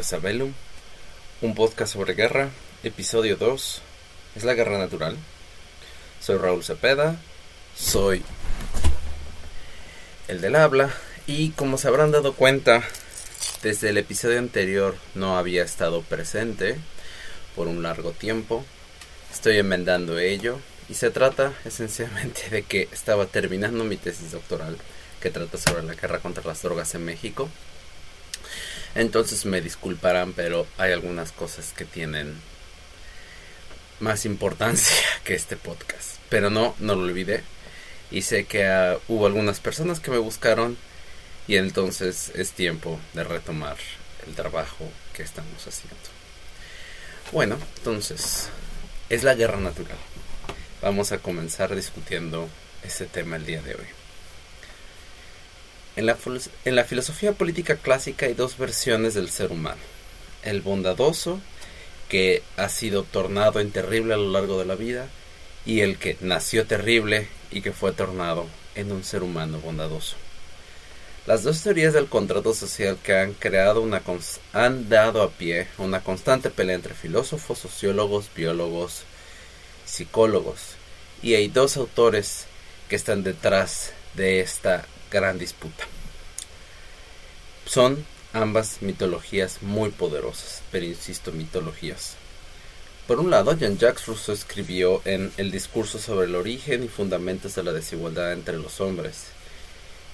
Velum, un podcast sobre guerra, episodio 2. ¿Es la guerra natural? Soy Raúl Cepeda, soy el del habla y como se habrán dado cuenta, desde el episodio anterior no había estado presente por un largo tiempo. Estoy enmendando ello y se trata esencialmente de que estaba terminando mi tesis doctoral que trata sobre la guerra contra las drogas en México. Entonces me disculparán, pero hay algunas cosas que tienen más importancia que este podcast. Pero no, no lo olvidé. Y sé que ah, hubo algunas personas que me buscaron y entonces es tiempo de retomar el trabajo que estamos haciendo. Bueno, entonces, es la guerra natural. Vamos a comenzar discutiendo este tema el día de hoy. En la, filosofía política clásica hay dos versiones del ser humano. El bondadoso, que ha sido tornado en terrible a lo largo de la vida, y el que nació terrible y que fue tornado en un ser humano bondadoso. Las dos teorías del contrato social que han creado han dado a pie una constante pelea entre filósofos, sociólogos, biólogos, psicólogos, y hay dos autores que están detrás de esta gran disputa. Son ambas mitologías muy poderosas, pero insisto, mitologías. Por un lado, Jean-Jacques Rousseau escribió en El discurso sobre el origen y fundamentos de la desigualdad entre los hombres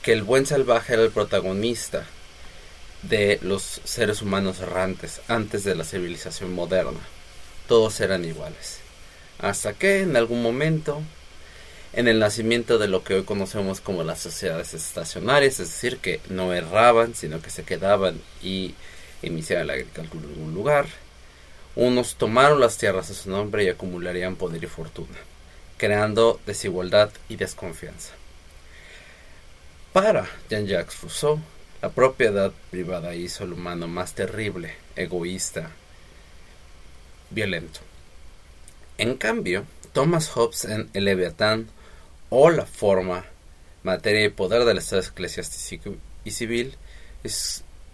que el buen salvaje era el protagonista de los seres humanos errantes antes de la civilización moderna. Todos eran iguales. Hasta que en algún momento en el nacimiento de lo que hoy conocemos como las sociedades estacionarias, es decir, que no erraban, sino que se quedaban y iniciaban la agricultura en algún lugar. Unos tomaron las tierras a su nombre y acumularían poder y fortuna, creando desigualdad y desconfianza. Para Jean-Jacques Rousseau, la propiedad privada hizo al humano más terrible, egoísta, violento. En cambio, Thomas Hobbes en El Leviatán o la forma, materia y poder del Estado eclesiástico y civil,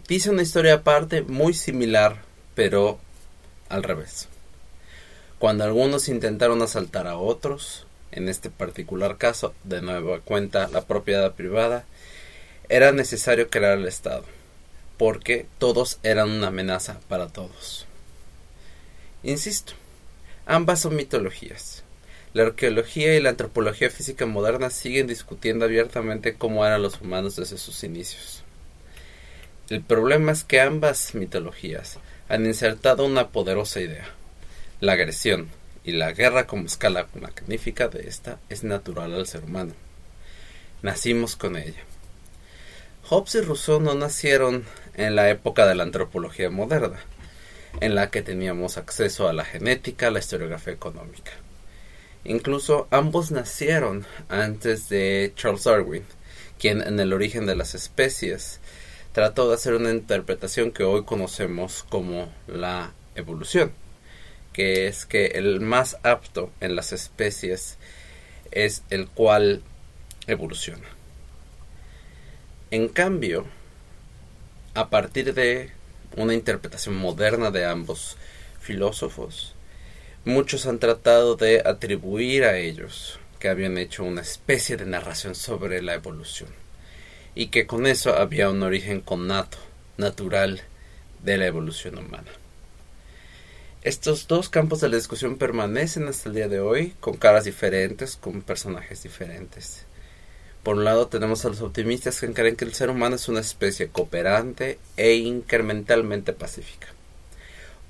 dice una historia aparte muy similar, pero al revés. Cuando algunos intentaron asaltar a otros, en este particular caso, de nueva cuenta la propiedad privada, era necesario crear el Estado, porque todos eran una amenaza para todos. Insisto, ambas son mitologías. La arqueología y la antropología física moderna siguen discutiendo abiertamente cómo eran los humanos desde sus inicios. El problema es que ambas mitologías han insertado una poderosa idea. La agresión y la guerra como escala magnífica de esta es natural al ser humano. Nacimos con ella. Hobbes y Rousseau no nacieron en la época de la antropología moderna, en la que teníamos acceso a la genética, la historiografía económica. Incluso ambos nacieron antes de Charles Darwin, quien en el origen de las especies trató de hacer una interpretación que hoy conocemos como la evolución, que es que el más apto en las especies es el cual evoluciona. En cambio, a partir de una interpretación moderna de ambos filósofos, Muchos han tratado de atribuir a ellos que habían hecho una especie de narración sobre la evolución y que con eso había un origen connato, natural de la evolución humana. Estos dos campos de la discusión permanecen hasta el día de hoy con caras diferentes, con personajes diferentes. Por un lado tenemos a los optimistas que creen que el ser humano es una especie cooperante e incrementalmente pacífica.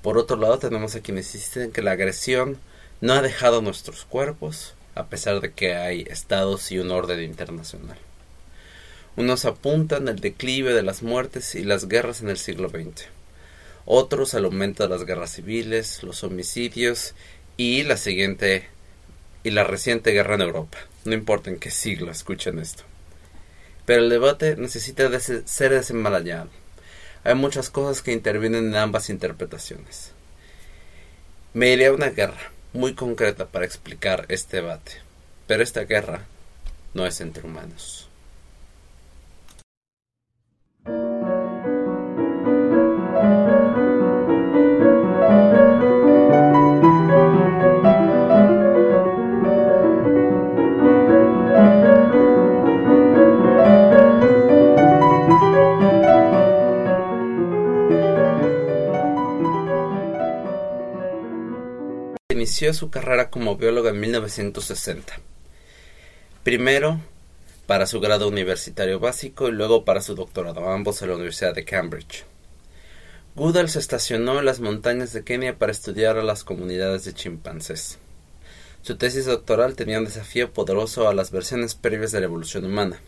Por otro lado, tenemos a quienes insisten que la agresión no ha dejado nuestros cuerpos, a pesar de que hay estados y un orden internacional. Unos apuntan al declive de las muertes y las guerras en el siglo XX. Otros al aumento de las guerras civiles, los homicidios y la siguiente y la reciente guerra en Europa. No importa en qué siglo escuchen esto. Pero el debate necesita ser desenmarañado hay muchas cosas que intervienen en ambas interpretaciones. Me iré a una guerra muy concreta para explicar este debate, pero esta guerra no es entre humanos. Inició su carrera como bióloga en 1960. Primero para su grado universitario básico y luego para su doctorado, ambos en la Universidad de Cambridge. Goodall se estacionó en las montañas de Kenia para estudiar a las comunidades de chimpancés. Su tesis doctoral tenía un desafío poderoso a las versiones previas de la evolución humana.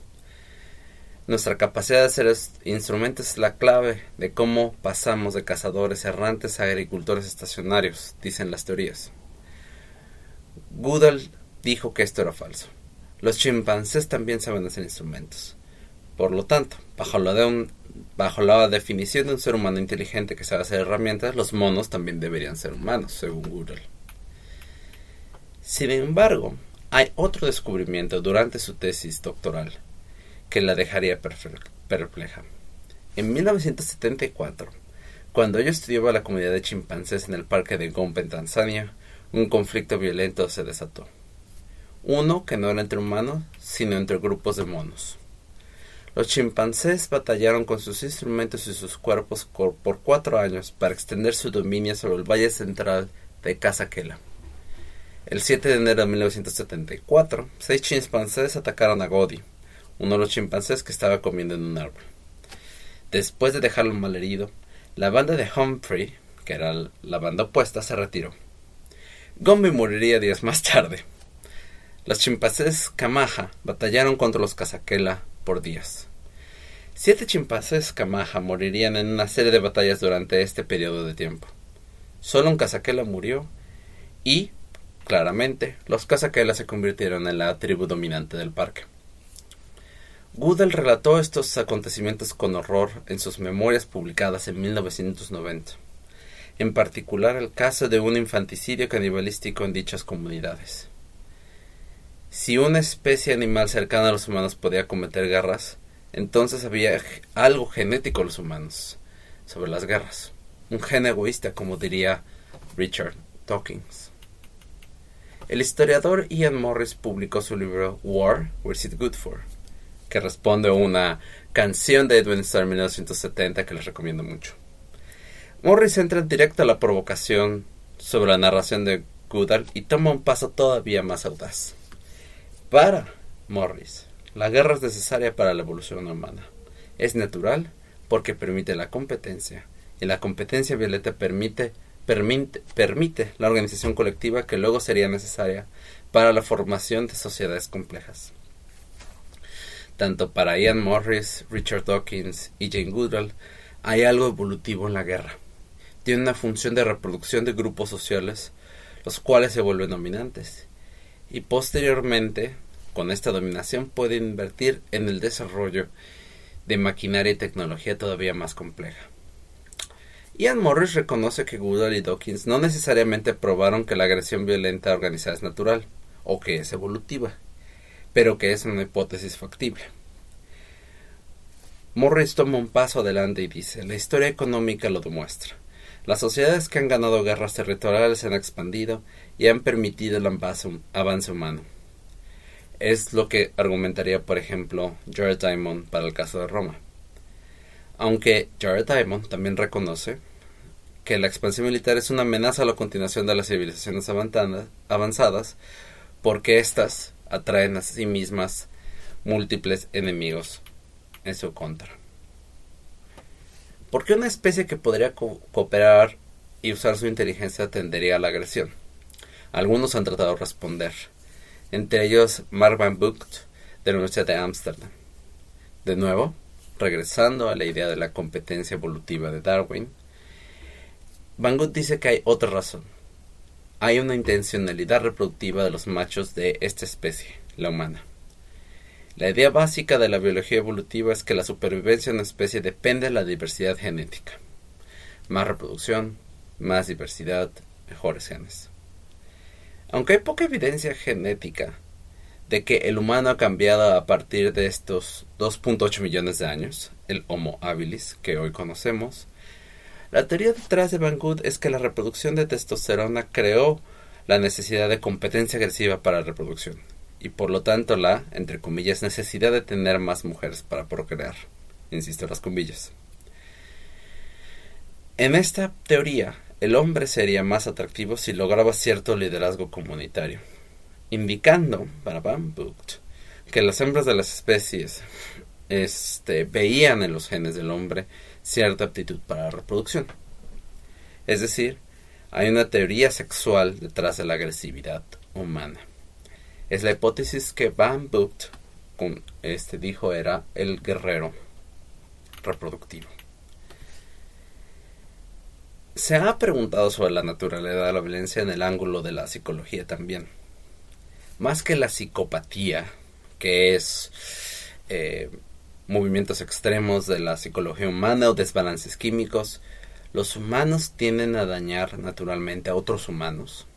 Nuestra capacidad de ser instrumentos es la clave de cómo pasamos de cazadores errantes a agricultores estacionarios, dicen las teorías. Goodall dijo que esto era falso. Los chimpancés también saben hacer instrumentos. Por lo tanto, bajo la, definición de un ser humano inteligente que sabe hacer herramientas, los monos también deberían ser humanos, según Goodall. Sin embargo, hay otro descubrimiento durante su tesis doctoral que la dejaría perpleja. En 1974, cuando ella estudiaba la comunidad de chimpancés en el parque de Gombe en Tanzania, un conflicto violento se desató uno que no era entre humanos, sino entre grupos de monos. Los chimpancés batallaron con sus instrumentos y sus cuerpos por cuatro años para extender su dominio sobre el valle central de Casakela. El 7 de enero de 1974, seis chimpancés atacaron a Godi, uno de los chimpancés que estaba comiendo en un árbol. Después de dejarlo malherido, la banda de Humphrey, que era la banda opuesta, se retiró. Gombe moriría días más tarde. Los chimpancés Kamaja batallaron contra los Casaquela por días. Siete chimpancés Kamaja morirían en una serie de batallas durante este periodo de tiempo. Solo un Casaquela murió y, claramente, los Casaquela se convirtieron en la tribu dominante del parque. Goodell relató estos acontecimientos con horror en sus memorias publicadas en 1990, en particular el caso de un infanticidio canibalístico en dichas comunidades. Si una especie animal cercana a los humanos podía cometer guerras, entonces había algo genético en los humanos sobre las guerras. Un gen egoísta, como diría Richard Dawkins. El historiador Ian Morris publicó su libro War, Where's It Good For, que responde a una canción de Edwin Starr en 1970 que les recomiendo mucho. Morris entra en directo a la provocación sobre la narración de Goodall y toma un paso todavía más audaz. Para Morris, la guerra es necesaria para la evolución humana. Es natural porque permite la competencia y la competencia violeta permite, permite, permite la organización colectiva que luego sería necesaria para la formación de sociedades complejas. Tanto para Ian Morris, Richard Dawkins y Jane Goodall hay algo evolutivo en la guerra. Tiene una función de reproducción de grupos sociales, los cuales se vuelven dominantes y posteriormente con esta dominación puede invertir en el desarrollo de maquinaria y tecnología todavía más compleja. Ian Morris reconoce que Goodall y Dawkins no necesariamente probaron que la agresión violenta organizada es natural o que es evolutiva, pero que es una hipótesis factible. Morris toma un paso adelante y dice, la historia económica lo demuestra. Las sociedades que han ganado guerras territoriales se han expandido y han permitido el avance humano. Es lo que argumentaría, por ejemplo, Jared Diamond para el caso de Roma. Aunque Jared Diamond también reconoce que la expansión militar es una amenaza a la continuación de las civilizaciones avanzadas porque éstas atraen a sí mismas múltiples enemigos en su contra. ¿Por qué una especie que podría cooperar y usar su inteligencia tendería a la agresión? Algunos han tratado de responder, entre ellos Mark Van Bucht de la Universidad de Ámsterdam. De nuevo, regresando a la idea de la competencia evolutiva de Darwin, Van Bucht dice que hay otra razón. Hay una intencionalidad reproductiva de los machos de esta especie, la humana. La idea básica de la biología evolutiva es que la supervivencia de una especie depende de la diversidad genética. Más reproducción, más diversidad, mejores genes. Aunque hay poca evidencia genética de que el humano ha cambiado a partir de estos 2.8 millones de años, el Homo habilis que hoy conocemos, la teoría detrás de Van Good es que la reproducción de testosterona creó la necesidad de competencia agresiva para la reproducción y por lo tanto la, entre comillas, necesidad de tener más mujeres para procrear. Insisto las comillas. En esta teoría el hombre sería más atractivo si lograba cierto liderazgo comunitario, indicando para Van Bucht que las hembras de las especies este, veían en los genes del hombre cierta aptitud para la reproducción. Es decir, hay una teoría sexual detrás de la agresividad humana. Es la hipótesis que Van Bucht este, dijo era el guerrero reproductivo. Se ha preguntado sobre la naturalidad de la violencia en el ángulo de la psicología también. Más que la psicopatía, que es eh, movimientos extremos de la psicología humana o desbalances químicos, los humanos tienden a dañar naturalmente a otros humanos.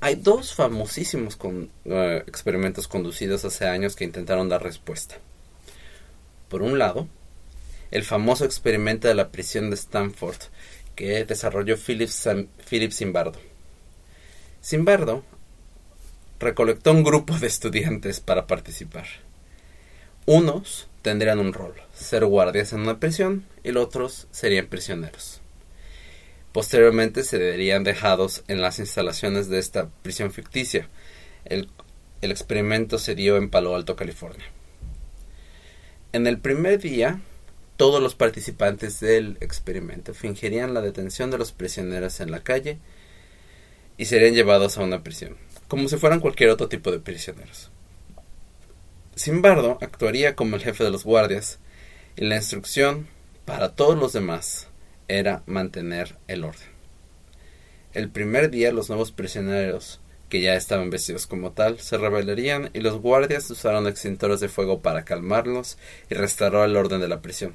Hay dos famosísimos eh, experimentos conducidos hace años que intentaron dar respuesta. Por un lado, el famoso experimento de la prisión de Stanford que desarrolló Philip, Philip Zimbardo. Zimbardo recolectó un grupo de estudiantes para participar. Unos tendrían un rol, ser guardias en una prisión, y los otros serían prisioneros. Posteriormente se verían dejados en las instalaciones de esta prisión ficticia. El, experimento se dio en Palo Alto, California. En el primer día, todos los participantes del experimento fingirían la detención de los prisioneros en la calle y serían llevados a una prisión, como si fueran cualquier otro tipo de prisioneros. Simbardo actuaría como el jefe de los guardias y la instrucción para todos los demás era mantener el orden. El primer día los nuevos prisioneros, que ya estaban vestidos como tal, se rebelarían y los guardias usaron extintores de fuego para calmarlos y restaurar el orden de la prisión.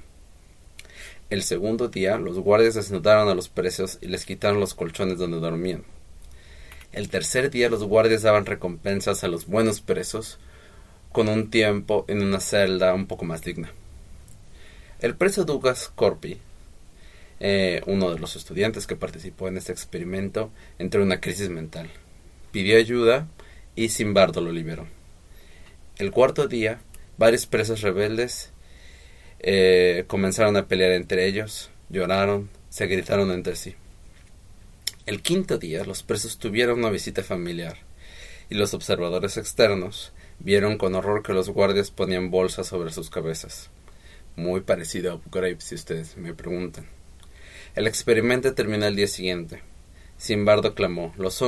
El segundo día, los guardias desnudaron a los presos y les quitaron los colchones donde dormían. El tercer día, los guardias daban recompensas a los buenos presos con un tiempo en una celda un poco más digna. El preso Douglas Corpi, eh, uno de los estudiantes que participó en este experimento, entró en una crisis mental. Pidió ayuda y Simbardo lo liberó. El cuarto día, varios presos rebeldes eh, comenzaron a pelear entre ellos, lloraron, se gritaron entre sí. El quinto día los presos tuvieron una visita familiar y los observadores externos vieron con horror que los guardias ponían bolsas sobre sus cabezas. Muy parecido a Abu si ustedes me preguntan. El experimento terminó el día siguiente. Simbardo clamó, los,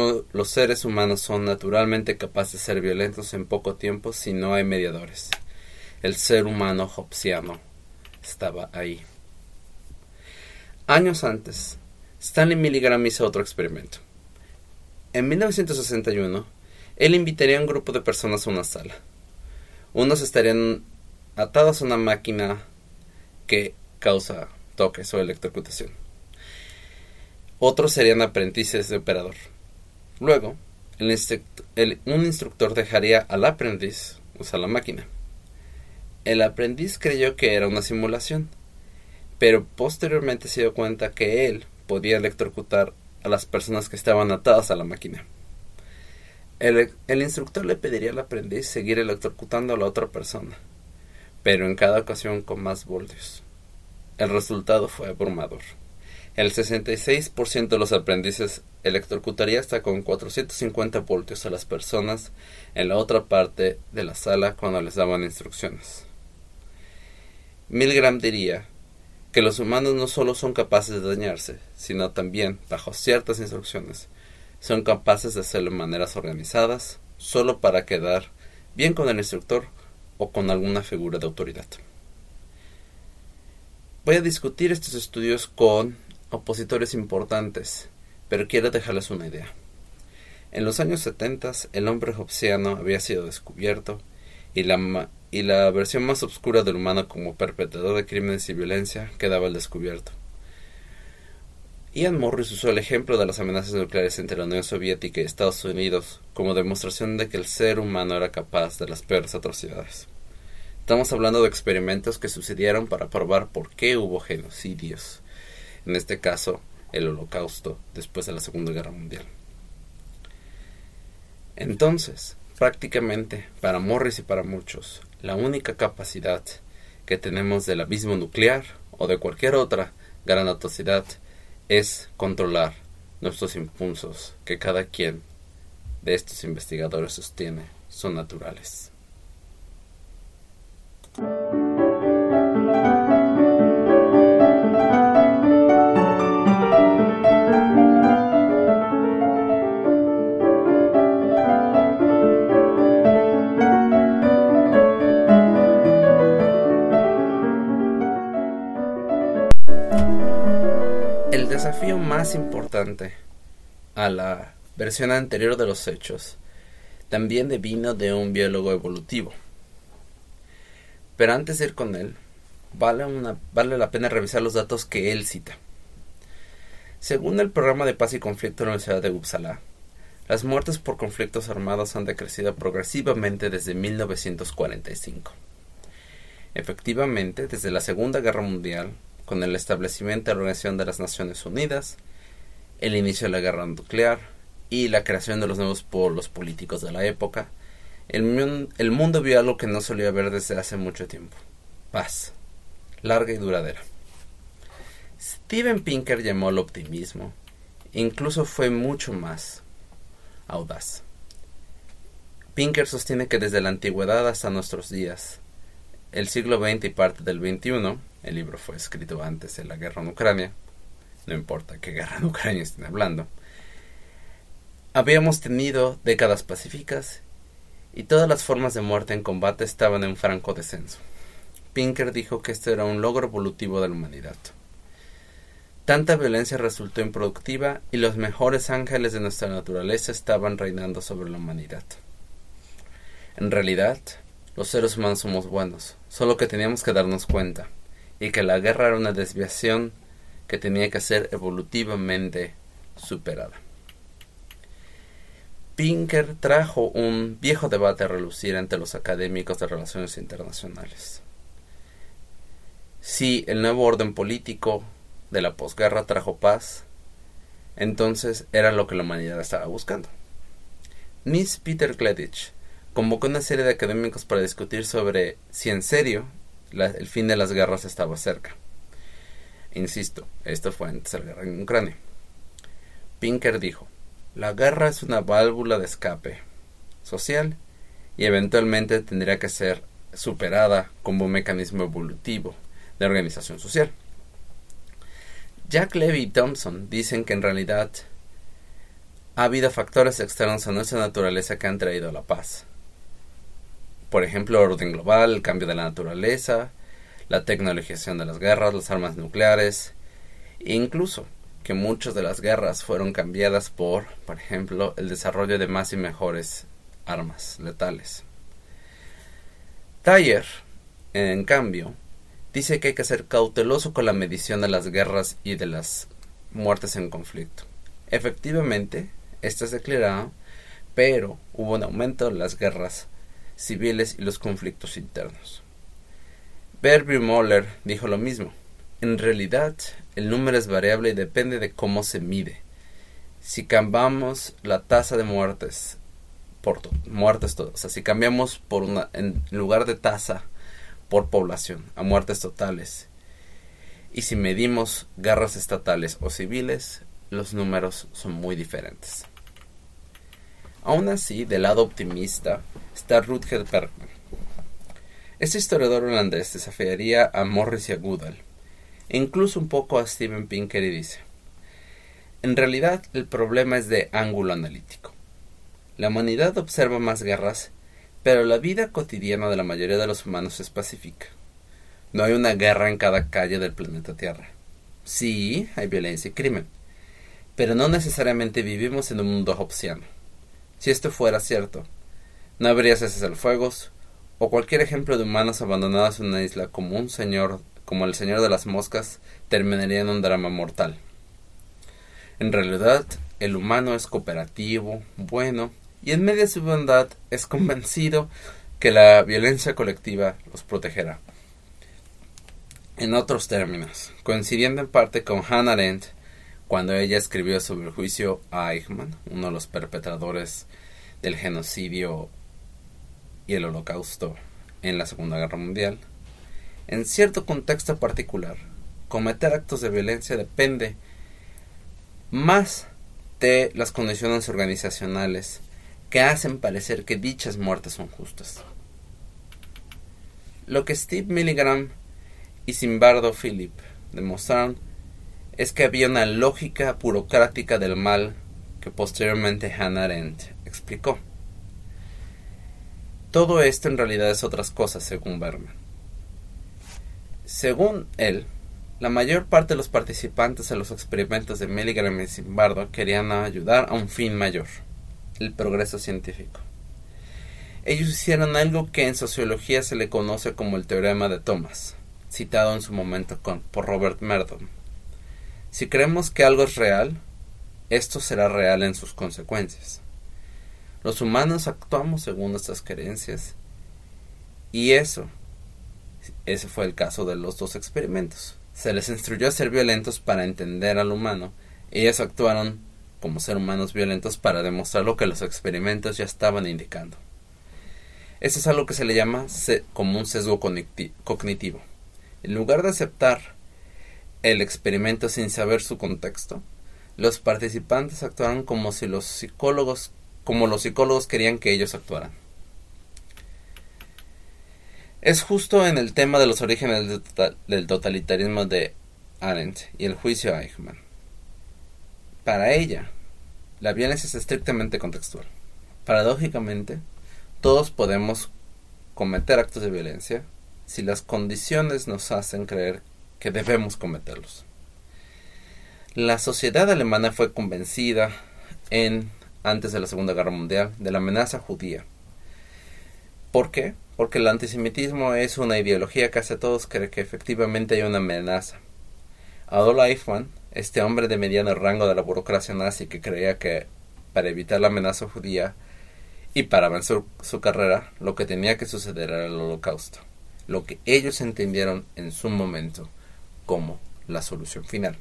seres humanos son naturalmente capaces de ser violentos en poco tiempo si no hay mediadores. El ser humano hobbesiano estaba ahí. Años antes, Stanley Milligram hizo otro experimento. En 1961, él invitaría a un grupo de personas a una sala. Unos estarían atados a una máquina que causa toques o electrocutación. Otros serían aprendices de operador. Luego, un instructor dejaría al aprendiz usar la máquina. El aprendiz creyó que era una simulación, pero posteriormente se dio cuenta que él podía electrocutar a las personas que estaban atadas a la máquina. El, instructor le pediría al aprendiz seguir electrocutando a la otra persona, pero en cada ocasión con más voltios. El resultado fue abrumador. El 66% de los aprendices electrocutaría hasta con 450 voltios a las personas en la otra parte de la sala cuando les daban instrucciones. Milgram diría que los humanos no solo son capaces de dañarse, sino también, bajo ciertas instrucciones, son capaces de hacerlo de maneras organizadas, solo para quedar bien con el instructor o con alguna figura de autoridad. Voy a discutir estos estudios con opositores importantes, pero quiero dejarles una idea. En los años 70 el hombre hobbesiano había sido descubierto y la y la versión más oscura del humano como perpetrador de crímenes y violencia quedaba al descubierto. Ian Morris usó el ejemplo de las amenazas nucleares entre la Unión Soviética y Estados Unidos como demostración de que el ser humano era capaz de las peores atrocidades. Estamos hablando de experimentos que sucedieron para probar por qué hubo genocidios, en este caso el holocausto después de la Segunda Guerra Mundial. Entonces, prácticamente, para Morris y para muchos, la única capacidad que tenemos del abismo nuclear o de cualquier otra gran atrocidad es controlar nuestros impulsos que cada quien de estos investigadores sostiene son naturales. Desafío más importante a la versión anterior de los hechos también devino de un biólogo evolutivo. Pero antes de ir con él, vale, la pena revisar los datos que él cita. Según el programa de paz y conflicto de la Universidad de Uppsala, las muertes por conflictos armados han decrecido progresivamente desde 1945. Efectivamente, desde la Segunda Guerra Mundial, con el establecimiento de la Organización de las Naciones Unidas, el inicio de la guerra nuclear y la creación de los nuevos polos políticos de la época, el, el mundo vio algo que no solía ver desde hace mucho tiempo. Paz, larga y duradera. Steven Pinker llamó al optimismo, incluso fue mucho más audaz. Pinker sostiene que desde la antigüedad hasta nuestros días, el siglo XX y parte del XXI, el libro fue escrito antes de la guerra en Ucrania, no importa qué guerra en Ucrania estén hablando, habíamos tenido décadas pacíficas y todas las formas de muerte en combate estaban en franco descenso. Pinker dijo que esto era un logro evolutivo de la humanidad. Tanta violencia resultó improductiva y los mejores ángeles de nuestra naturaleza estaban reinando sobre la humanidad. En realidad, los seres humanos somos buenos, solo que teníamos que darnos cuenta, y que la guerra era una desviación que tenía que ser evolutivamente superada. Pinker trajo un viejo debate a relucir entre los académicos de relaciones internacionales. Si el nuevo orden político de la posguerra trajo paz, entonces era lo que la humanidad estaba buscando. Miss Peter Gleditch convocó una serie de académicos para discutir sobre si en serio el fin de las guerras estaba cerca. Insisto, esto fue antes de la guerra en Ucrania. Pinker dijo, la guerra es una válvula de escape social y eventualmente tendría que ser superada como un mecanismo evolutivo de organización social. Jack Levy y Thompson dicen que en realidad ha habido factores externos a nuestra naturaleza que han traído la paz. Por ejemplo, orden global, el cambio de la naturaleza, la tecnologización de las guerras, las armas nucleares, e incluso que muchas de las guerras fueron cambiadas por, por ejemplo, el desarrollo de más y mejores armas letales. Taller, en cambio, dice que hay que ser cauteloso con la medición de las guerras y de las muertes en conflicto. Efectivamente, esto es declarado, pero hubo un aumento en las guerras civiles y los conflictos internos. Berby Moller dijo lo mismo. En realidad, el número es variable y depende de cómo se mide. Si cambiamos la tasa de muertes por muertes, sea, si cambiamos por en lugar de tasa por población a muertes totales y si medimos guerras estatales o civiles, los números son muy diferentes. Aún así, del lado optimista está Rutger Bergman. Este historiador holandés desafiaría a Morris y a Goodall incluso un poco a Steven Pinker y dice, en realidad el problema es de ángulo analítico. La humanidad observa más guerras, pero la vida cotidiana de la mayoría de los humanos es pacífica. No hay una guerra en cada calle del planeta Tierra. Sí, hay violencia y crimen, pero no necesariamente vivimos en un mundo hobbesiano. Si esto fuera cierto, no habría fuegos, o cualquier ejemplo de humanos abandonados en una isla como un señor como El Señor de las Moscas, terminaría en un drama mortal. En realidad, el humano es cooperativo, bueno, y en medio de su bondad es convencido que la violencia colectiva los protegerá. En otros términos, coincidiendo en parte con Hannah Arendt, cuando ella escribió sobre el juicio a Eichmann, uno de los perpetradores del genocidio y el holocausto en la Segunda Guerra Mundial, en cierto contexto particular, cometer actos de violencia depende más de las condiciones organizacionales que hacen parecer que dichas muertes son justas. Lo que Steve Milligram y Simbardo Philip demostraron es que había una lógica burocrática del mal que posteriormente Hannah Arendt explicó. Todo esto en realidad es otras cosas, según Berman. Según él, la mayor parte de los participantes en los experimentos de Milligram y Zimbardo querían ayudar a un fin mayor, el progreso científico. Ellos hicieron algo que en sociología se le conoce como el teorema de Thomas, citado en su momento por Robert Merdon. Si creemos que algo es real, esto será real en sus consecuencias. Los humanos actuamos según nuestras creencias y eso, ese fue el caso de los dos experimentos. Se les instruyó a ser violentos para entender al humano y ellos actuaron como ser humanos violentos para demostrar lo que los experimentos ya estaban indicando. Eso es algo que se le llama como un sesgo cognitivo. En lugar de aceptar el experimento sin saber su contexto, los participantes actuaron como si los psicólogos, como los psicólogos querían que ellos actuaran. Es justo en el tema de los orígenes del totalitarismo de Arendt y el juicio a Eichmann. Para ella, la violencia es estrictamente contextual. Paradójicamente, todos podemos cometer actos de violencia si las condiciones nos hacen creer que debemos cometerlos. La sociedad alemana fue convencida en antes de la Segunda Guerra Mundial de la amenaza judía. ¿Por qué? Porque el antisemitismo es una ideología que hace a todos creer que efectivamente hay una amenaza. Adolf Eichmann, este hombre de mediano rango de la burocracia nazi que creía que para evitar la amenaza judía y para avanzar su carrera, lo que tenía que suceder era el holocausto, lo que ellos entendieron en su momento como la solución final.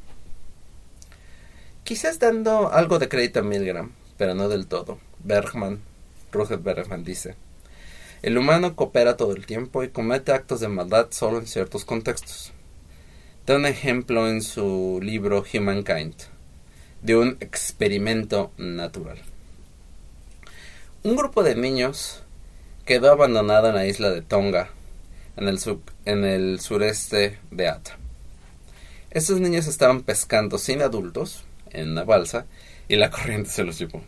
Quizás dando algo de crédito a Milgram, pero no del todo. Bergman, Rutger Bergman dice, el humano coopera todo el tiempo y comete actos de maldad solo en ciertos contextos. Da un ejemplo en su libro Humankind, de un experimento natural. Un grupo de niños quedó abandonado en la isla de Tonga, en el, en el sureste de Ata. Estos niños estaban pescando sin adultos en una balsa y la corriente se los llevó.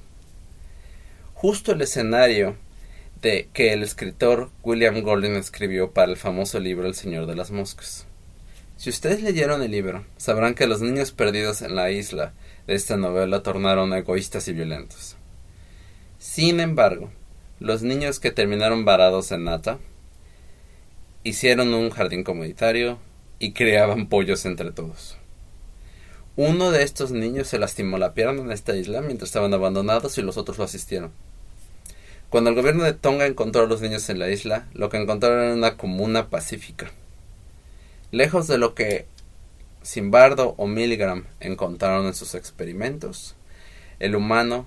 Justo el escenario de que el escritor William Golding escribió para el famoso libro El Señor de las Moscas. Si ustedes leyeron el libro, sabrán que los niños perdidos en la isla de esta novela tornaron egoístas y violentos. Sin embargo, los niños que terminaron varados en Nata hicieron un jardín comunitario y creaban pollos entre todos. Uno de estos niños se lastimó la pierna en esta isla mientras estaban abandonados y los otros lo asistieron. Cuando el gobierno de Tonga encontró a los niños en la isla, lo que encontraron era una comuna pacífica. Lejos de lo que Simbardo o Milgram encontraron en sus experimentos, el humano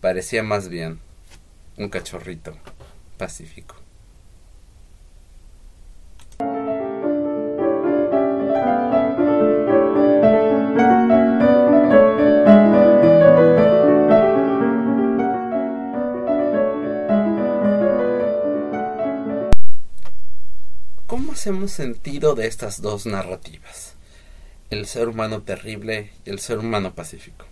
parecía más bien un cachorrito pacífico. Hacemos sentido de estas dos narrativas? El ser humano terrible y el ser humano pacífico.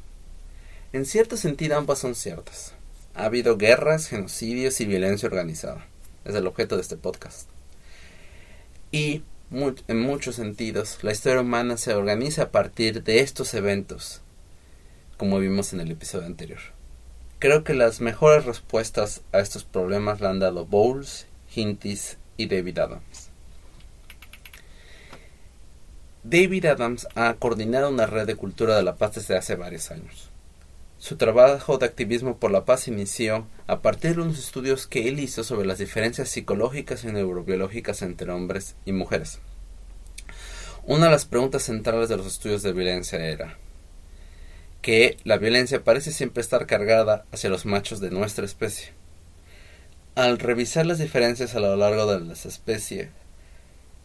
En cierto sentido ambas son ciertas. Ha habido guerras, genocidios y violencia organizada. Es el objeto de este podcast. Y en muchos sentidos, la historia humana se organiza a partir de estos eventos, como vimos en el episodio anterior. Creo que las mejores respuestas a estos problemas la han dado Bowles, Hintis y David Adams. David Adams ha coordinado una red de cultura de la paz desde hace varios años. Su trabajo de activismo por la paz inició a partir de unos estudios que él hizo sobre las diferencias psicológicas y neurobiológicas entre hombres y mujeres. Una de las preguntas centrales de los estudios de violencia era que la violencia parece siempre estar cargada hacia los machos de nuestra especie. Al revisar las diferencias a lo largo de las especies,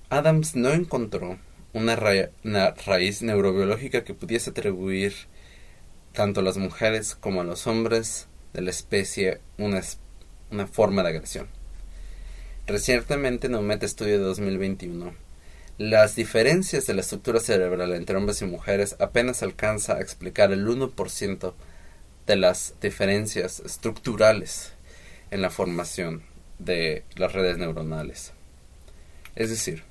Adams no encontró una, raíz neurobiológica que pudiese atribuir tanto a las mujeres como a los hombres de la especie una, forma de agresión. Recientemente, en un meta-estudio de 2021, las diferencias de la estructura cerebral entre hombres y mujeres apenas alcanza a explicar el 1% de las diferencias estructurales en la formación de las redes neuronales. Es decir,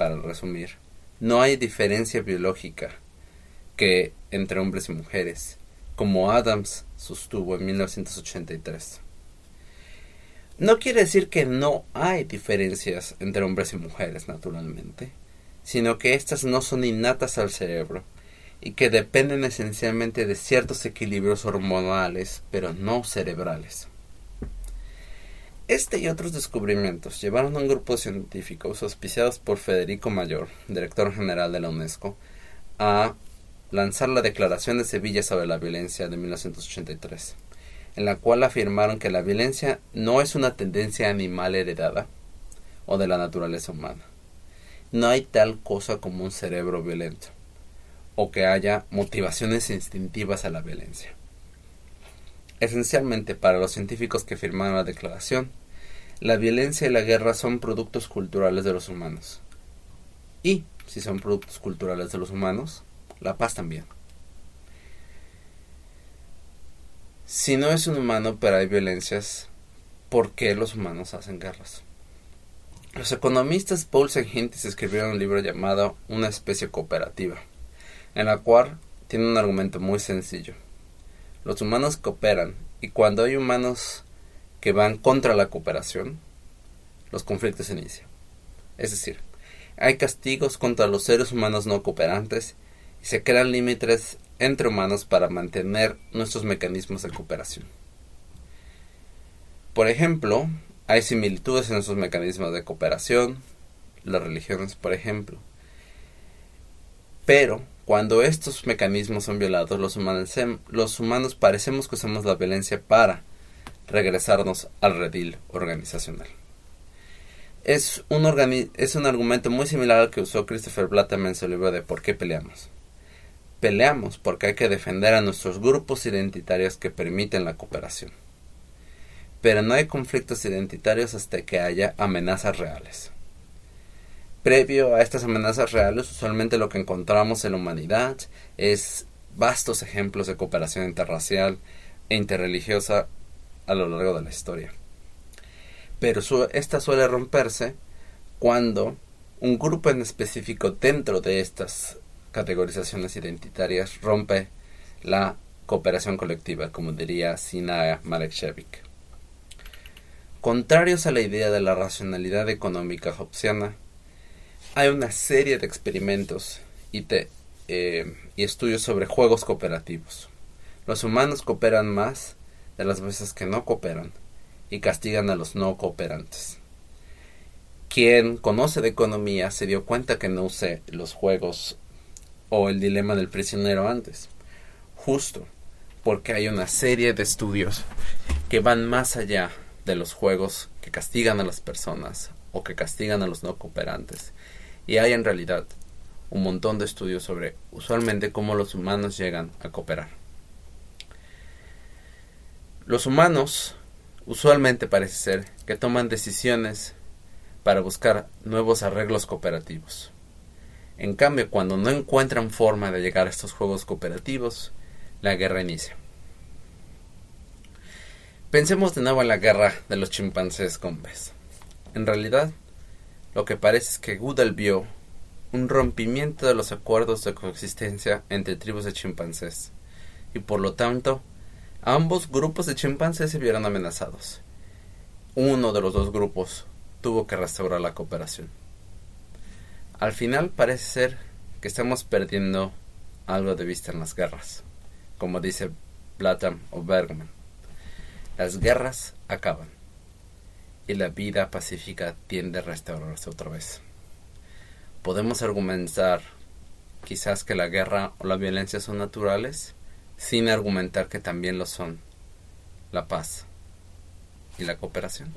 para resumir, no hay diferencia biológica que entre hombres y mujeres, como Adams sostuvo en 1983. No quiere decir que no hay diferencias entre hombres y mujeres, naturalmente, sino que éstas no son innatas al cerebro y que dependen esencialmente de ciertos equilibrios hormonales, pero no cerebrales. Este y otros descubrimientos llevaron a un grupo de científicos auspiciados por Federico Mayor, director general de la UNESCO, a lanzar la Declaración de Sevilla sobre la Violencia de 1983, en la cual afirmaron que la violencia no es una tendencia animal heredada o de la naturaleza humana. No hay tal cosa como un cerebro violento o que haya motivaciones instintivas a la violencia. Esencialmente, para los científicos que firmaron la declaración, la violencia y la guerra son productos culturales de los humanos. Y, si son productos culturales de los humanos, la paz también. Si no es un humano pero hay violencias, ¿por qué los humanos hacen guerras? Los economistas Paulsen y Hintis escribieron un libro llamado Una especie cooperativa, en la cual tiene un argumento muy sencillo. Los humanos cooperan y cuando hay humanos que van contra la cooperación, los conflictos se inician. Es decir, hay castigos contra los seres humanos no cooperantes y se crean límites entre humanos para mantener nuestros mecanismos de cooperación. Por ejemplo, hay similitudes en esos mecanismos de cooperación, las religiones, por ejemplo. Pero cuando estos mecanismos son violados, los humanos, los humanos parecemos que usamos la violencia para regresarnos al redil organizacional. Es un, es un argumento muy similar al que usó Christopher Blattam en su libro de ¿Por qué peleamos? Peleamos porque hay que defender a nuestros grupos identitarios que permiten la cooperación. Pero no hay conflictos identitarios hasta que haya amenazas reales. Previo a estas amenazas reales, usualmente lo que encontramos en la humanidad es vastos ejemplos de cooperación interracial e interreligiosa a lo largo de la historia. Pero esta suele romperse cuando un grupo en específico dentro de estas categorizaciones identitarias rompe la cooperación colectiva, como diría Sina Malekshevik. Contrarios a la idea de la racionalidad económica hobbesiana, hay una serie de experimentos y, eh, y estudios sobre juegos cooperativos. Los humanos cooperan más de las veces que no cooperan y castigan a los no cooperantes. Quien conoce de economía se dio cuenta que no usé los juegos o el dilema del prisionero antes. Justo porque hay una serie de estudios que van más allá de los juegos que castigan a las personas o que castigan a los no cooperantes. Y hay en realidad un montón de estudios sobre usualmente cómo los humanos llegan a cooperar. Los humanos usualmente parece ser que toman decisiones para buscar nuevos arreglos cooperativos. En cambio, cuando no encuentran forma de llegar a estos juegos cooperativos, la guerra inicia. Pensemos de nuevo en la guerra de los chimpancés con. En realidad, lo que parece es que Goodall vio un rompimiento de los acuerdos de coexistencia entre tribus de chimpancés y por lo tanto Ambos grupos de chimpancés se vieron amenazados. Uno de los dos grupos tuvo que restaurar la cooperación. Al final parece ser que estamos perdiendo algo de vista en las guerras, como dice Platham o Bergman. Las guerras acaban y la vida pacífica tiende a restaurarse otra vez. Podemos argumentar quizás que la guerra o la violencia son naturales, sin argumentar que también lo son la paz y la cooperación.